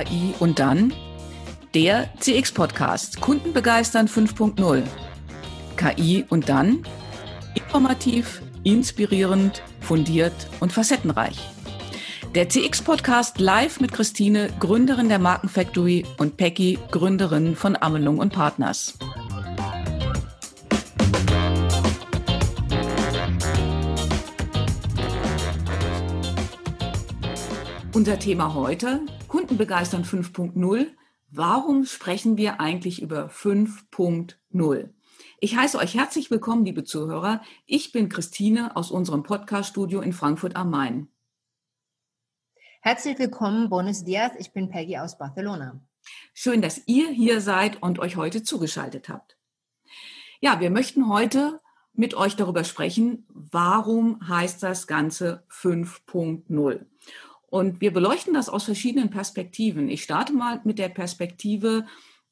KI und dann der CX-Podcast Kunden begeistern 5.0. KI und dann informativ, inspirierend, fundiert und facettenreich. Der CX-Podcast live mit Christine, Gründerin der Markenfactory und Peggy, Gründerin von Amelung und Partners. Unser Thema heute, Kunden begeistern 5.0. Warum sprechen wir eigentlich über 5.0? Ich heiße euch herzlich willkommen, liebe Zuhörer. Ich bin Christine aus unserem Podcaststudio in Frankfurt am Main. Herzlich willkommen, Buenos Dias. Ich bin Peggy aus Barcelona. Schön, dass ihr hier seid und euch heute zugeschaltet habt. Ja, wir möchten heute mit euch darüber sprechen, warum heißt das Ganze 5.0? Und wir beleuchten das aus verschiedenen Perspektiven. Ich starte mal mit der Perspektive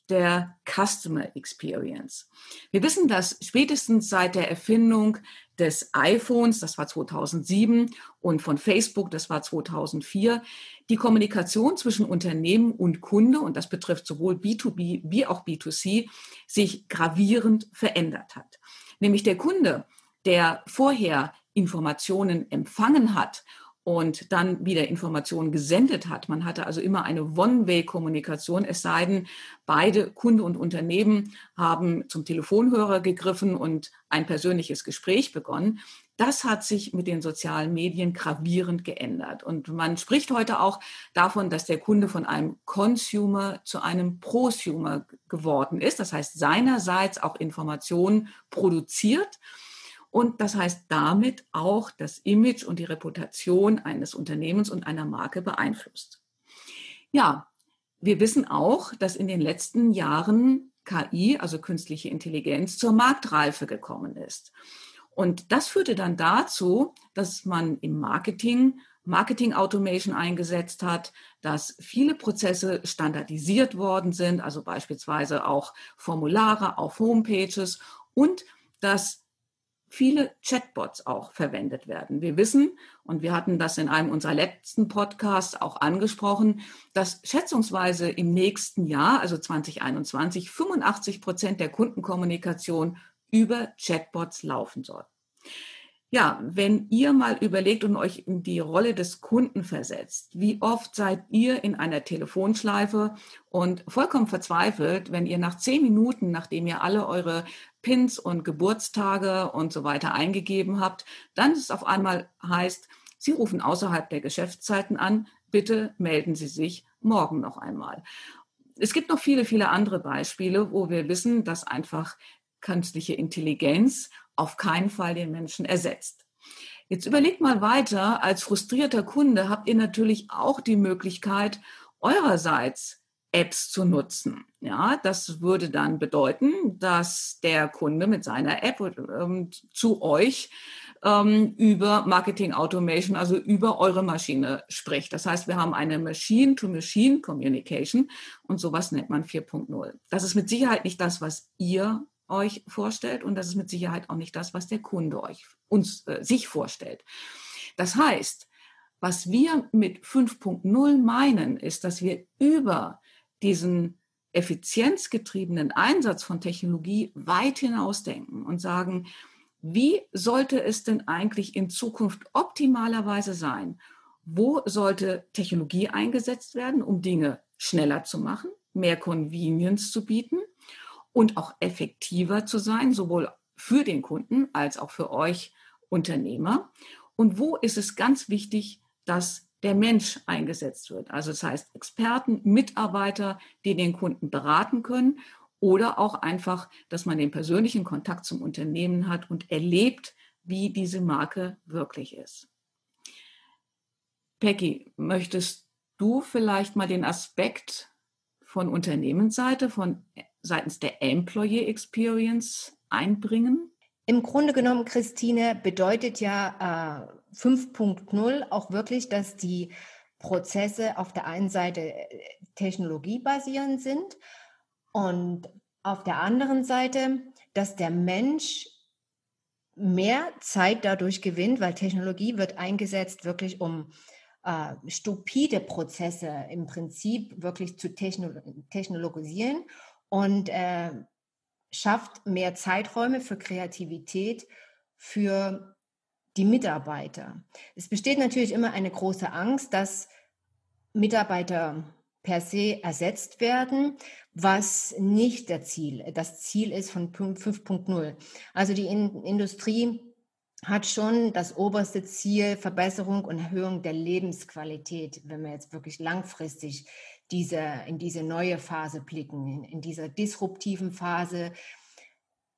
der Customer Experience. Wir wissen, dass spätestens seit der Erfindung des iPhones, das war 2007, und von Facebook, das war 2004, die Kommunikation zwischen Unternehmen und Kunde, und das betrifft sowohl B2B wie auch B2C, sich gravierend verändert hat. Nämlich der Kunde, der vorher Informationen empfangen hat und dann wieder Informationen gesendet hat. Man hatte also immer eine One-Way-Kommunikation, es sei denn, beide Kunde und Unternehmen haben zum Telefonhörer gegriffen und ein persönliches Gespräch begonnen. Das hat sich mit den sozialen Medien gravierend geändert. Und man spricht heute auch davon, dass der Kunde von einem Consumer zu einem Prosumer geworden ist. Das heißt, seinerseits auch Informationen produziert und das heißt damit auch das Image und die Reputation eines Unternehmens und einer Marke beeinflusst. Ja, wir wissen auch, dass in den letzten Jahren KI, also künstliche Intelligenz, zur Marktreife gekommen ist. Und das führte dann dazu, dass man im Marketing Marketing Automation eingesetzt hat, dass viele Prozesse standardisiert worden sind, also beispielsweise auch Formulare auf Homepages und dass viele Chatbots auch verwendet werden. Wir wissen, und wir hatten das in einem unserer letzten Podcasts auch angesprochen, dass schätzungsweise im nächsten Jahr, also 2021, 85 Prozent der Kundenkommunikation über Chatbots laufen soll. Ja, wenn ihr mal überlegt und euch in die Rolle des Kunden versetzt, wie oft seid ihr in einer Telefonschleife und vollkommen verzweifelt, wenn ihr nach zehn Minuten, nachdem ihr alle eure Pins und Geburtstage und so weiter eingegeben habt, dann es auf einmal heißt, Sie rufen außerhalb der Geschäftszeiten an, bitte melden Sie sich morgen noch einmal. Es gibt noch viele, viele andere Beispiele, wo wir wissen, dass einfach künstliche Intelligenz auf keinen Fall den Menschen ersetzt. Jetzt überlegt mal weiter, als frustrierter Kunde habt ihr natürlich auch die Möglichkeit, eurerseits Apps zu nutzen. Ja, das würde dann bedeuten, dass der Kunde mit seiner App ähm, zu euch ähm, über Marketing Automation, also über eure Maschine spricht. Das heißt, wir haben eine Machine-to-Machine Communication und sowas nennt man 4.0. Das ist mit Sicherheit nicht das, was ihr euch vorstellt und das ist mit Sicherheit auch nicht das, was der Kunde euch uns äh, sich vorstellt. Das heißt, was wir mit 5.0 meinen, ist, dass wir über diesen effizienzgetriebenen Einsatz von Technologie weit hinausdenken und sagen, wie sollte es denn eigentlich in Zukunft optimalerweise sein? Wo sollte Technologie eingesetzt werden, um Dinge schneller zu machen, mehr Convenience zu bieten? Und auch effektiver zu sein, sowohl für den Kunden als auch für euch Unternehmer. Und wo ist es ganz wichtig, dass der Mensch eingesetzt wird? Also das heißt Experten, Mitarbeiter, die den Kunden beraten können oder auch einfach, dass man den persönlichen Kontakt zum Unternehmen hat und erlebt, wie diese Marke wirklich ist. Peggy, möchtest du vielleicht mal den Aspekt von Unternehmensseite, von seitens der Employee Experience einbringen? Im Grunde genommen, Christine, bedeutet ja äh, 5.0 auch wirklich, dass die Prozesse auf der einen Seite äh, technologiebasierend sind und auf der anderen Seite, dass der Mensch mehr Zeit dadurch gewinnt, weil Technologie wird eingesetzt wirklich, um äh, stupide Prozesse im Prinzip wirklich zu techno technologisieren und äh, schafft mehr Zeiträume für Kreativität für die Mitarbeiter. Es besteht natürlich immer eine große Angst, dass Mitarbeiter per se ersetzt werden, was nicht der Ziel, das Ziel ist von 5.0. Also die In Industrie hat schon das oberste Ziel Verbesserung und Erhöhung der Lebensqualität, wenn wir jetzt wirklich langfristig diese, in diese neue Phase blicken, in, in dieser disruptiven Phase,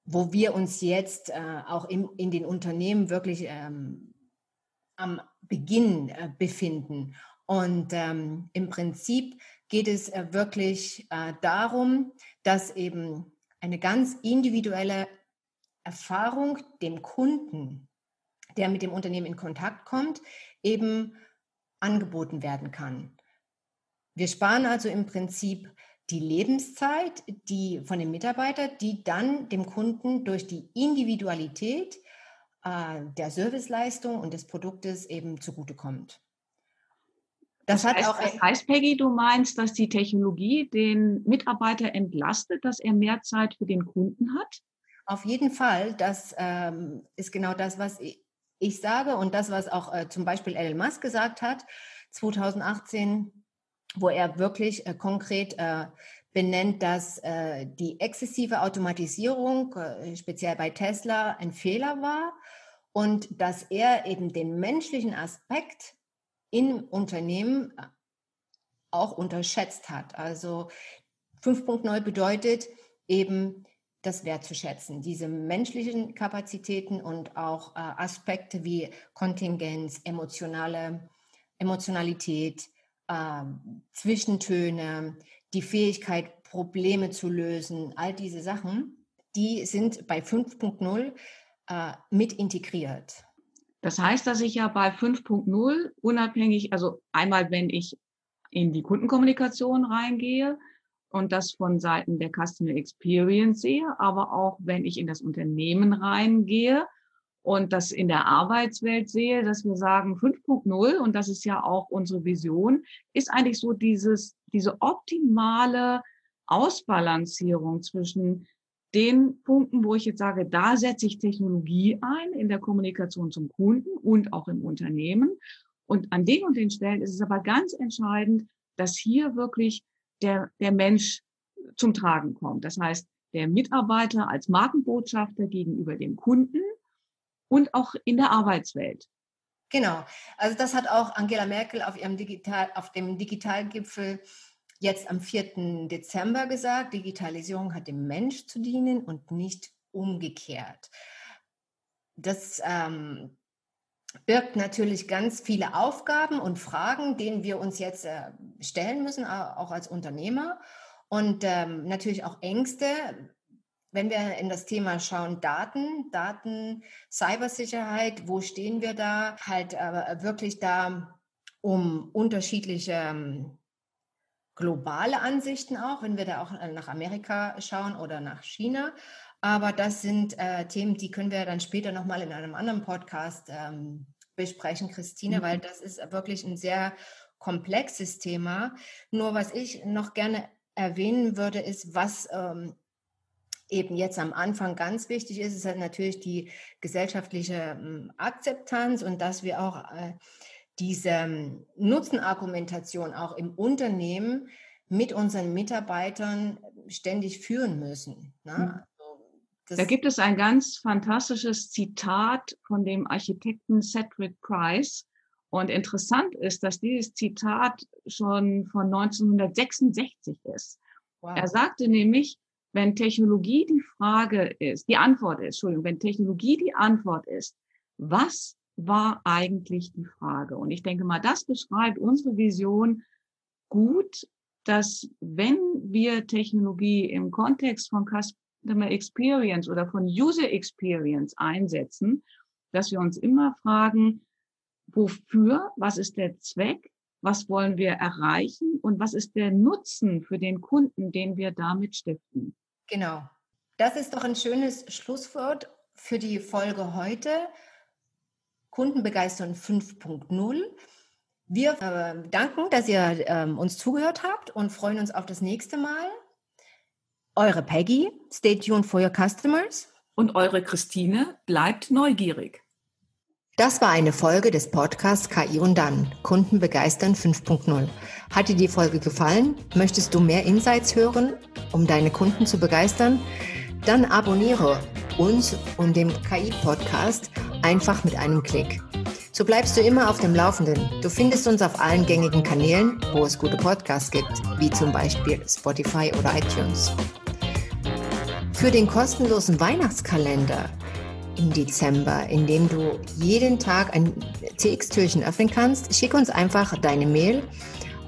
wo wir uns jetzt äh, auch im, in den Unternehmen wirklich ähm, am Beginn äh, befinden. Und ähm, im Prinzip geht es äh, wirklich äh, darum, dass eben eine ganz individuelle Erfahrung dem Kunden, der mit dem Unternehmen in Kontakt kommt, eben angeboten werden kann. Wir sparen also im Prinzip die Lebenszeit die von dem Mitarbeiter, die dann dem Kunden durch die Individualität äh, der Serviceleistung und des Produktes eben zugutekommt. Das, das, heißt, auch das heißt, Peggy, du meinst, dass die Technologie den Mitarbeiter entlastet, dass er mehr Zeit für den Kunden hat? Auf jeden Fall. Das ähm, ist genau das, was ich, ich, sage und das, was auch äh, zum Beispiel Elon Musk gesagt hat, 2018 wo er wirklich äh, konkret äh, benennt, dass äh, die exzessive Automatisierung, äh, speziell bei Tesla, ein Fehler war und dass er eben den menschlichen Aspekt im Unternehmen äh, auch unterschätzt hat. Also 5.0 bedeutet eben das wertzuschätzen, diese menschlichen Kapazitäten und auch äh, Aspekte wie Kontingenz, emotionale Emotionalität, äh, Zwischentöne, die Fähigkeit, Probleme zu lösen, all diese Sachen, die sind bei 5.0 äh, mit integriert. Das heißt, dass ich ja bei 5.0 unabhängig, also einmal, wenn ich in die Kundenkommunikation reingehe und das von Seiten der Customer Experience sehe, aber auch wenn ich in das Unternehmen reingehe und das in der Arbeitswelt sehe, dass wir sagen 5.0 und das ist ja auch unsere Vision, ist eigentlich so dieses, diese optimale Ausbalancierung zwischen den Punkten, wo ich jetzt sage, da setze ich Technologie ein in der Kommunikation zum Kunden und auch im Unternehmen. Und an den und den Stellen ist es aber ganz entscheidend, dass hier wirklich der, der Mensch zum Tragen kommt. Das heißt, der Mitarbeiter als Markenbotschafter gegenüber dem Kunden und auch in der Arbeitswelt. Genau. Also das hat auch Angela Merkel auf ihrem Digital, auf dem Digitalgipfel jetzt am 4. Dezember gesagt. Digitalisierung hat dem Mensch zu dienen und nicht umgekehrt. Das ähm, birgt natürlich ganz viele Aufgaben und Fragen, denen wir uns jetzt äh, stellen müssen, auch als Unternehmer. Und ähm, natürlich auch Ängste, wenn wir in das Thema schauen, Daten, Daten, Cybersicherheit, wo stehen wir da? Halt äh, wirklich da um unterschiedliche ähm, globale Ansichten auch, wenn wir da auch äh, nach Amerika schauen oder nach China. Aber das sind äh, Themen, die können wir dann später nochmal in einem anderen Podcast ähm, besprechen, Christine, mhm. weil das ist wirklich ein sehr komplexes Thema. Nur was ich noch gerne erwähnen würde, ist, was ähm, eben jetzt am Anfang ganz wichtig ist, ist halt natürlich die gesellschaftliche hm, Akzeptanz und dass wir auch äh, diese hm, Nutzenargumentation auch im Unternehmen mit unseren Mitarbeitern ständig führen müssen. Ne? Hm. Also, da gibt es ein ganz fantastisches Zitat von dem Architekten Cedric Price. Und interessant ist, dass dieses Zitat schon von 1966 ist. Wow. Er sagte nämlich, wenn Technologie die Frage ist, die Antwort ist, Entschuldigung, wenn Technologie die Antwort ist, was war eigentlich die Frage? Und ich denke mal, das beschreibt unsere Vision gut, dass wenn wir Technologie im Kontext von Customer Experience oder von User Experience einsetzen, dass wir uns immer fragen, wofür, was ist der Zweck, was wollen wir erreichen und was ist der Nutzen für den Kunden, den wir damit stiften. Genau. Das ist doch ein schönes Schlusswort für die Folge heute. Kundenbegeistern 5.0. Wir äh, danken, dass ihr ähm, uns zugehört habt und freuen uns auf das nächste Mal. Eure Peggy, stay tuned for your customers. Und eure Christine bleibt neugierig. Das war eine Folge des Podcasts KI und dann, Kunden begeistern 5.0. Hat dir die Folge gefallen? Möchtest du mehr Insights hören, um deine Kunden zu begeistern? Dann abonniere uns und dem KI-Podcast einfach mit einem Klick. So bleibst du immer auf dem Laufenden. Du findest uns auf allen gängigen Kanälen, wo es gute Podcasts gibt, wie zum Beispiel Spotify oder iTunes. Für den kostenlosen Weihnachtskalender im Dezember, in dem du jeden Tag ein TX-Türchen öffnen kannst, schick uns einfach deine Mail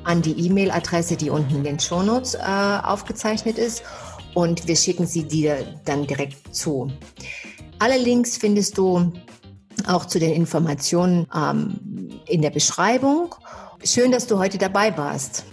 an die E-Mail-Adresse, die unten in den Shownotes äh, aufgezeichnet ist und wir schicken sie dir dann direkt zu. Alle Links findest du auch zu den Informationen ähm, in der Beschreibung. Schön, dass du heute dabei warst.